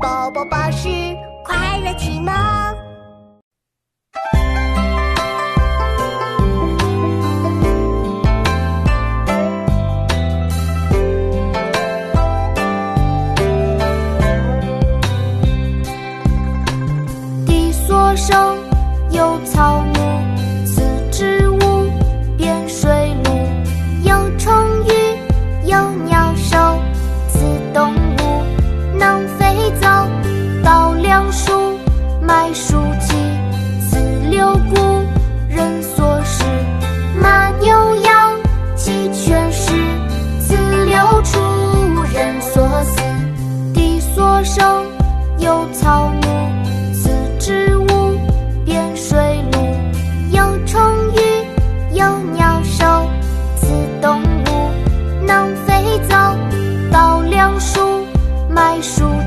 宝宝巴士快乐启蒙。地所生有草麦黍稷，四六谷，人所食；马牛羊，鸡犬豕，此六畜，人所饲。地所生，有草木，四植物变水陆；有虫鱼，有鸟兽，此动物，能飞走。稻粱菽，麦黍。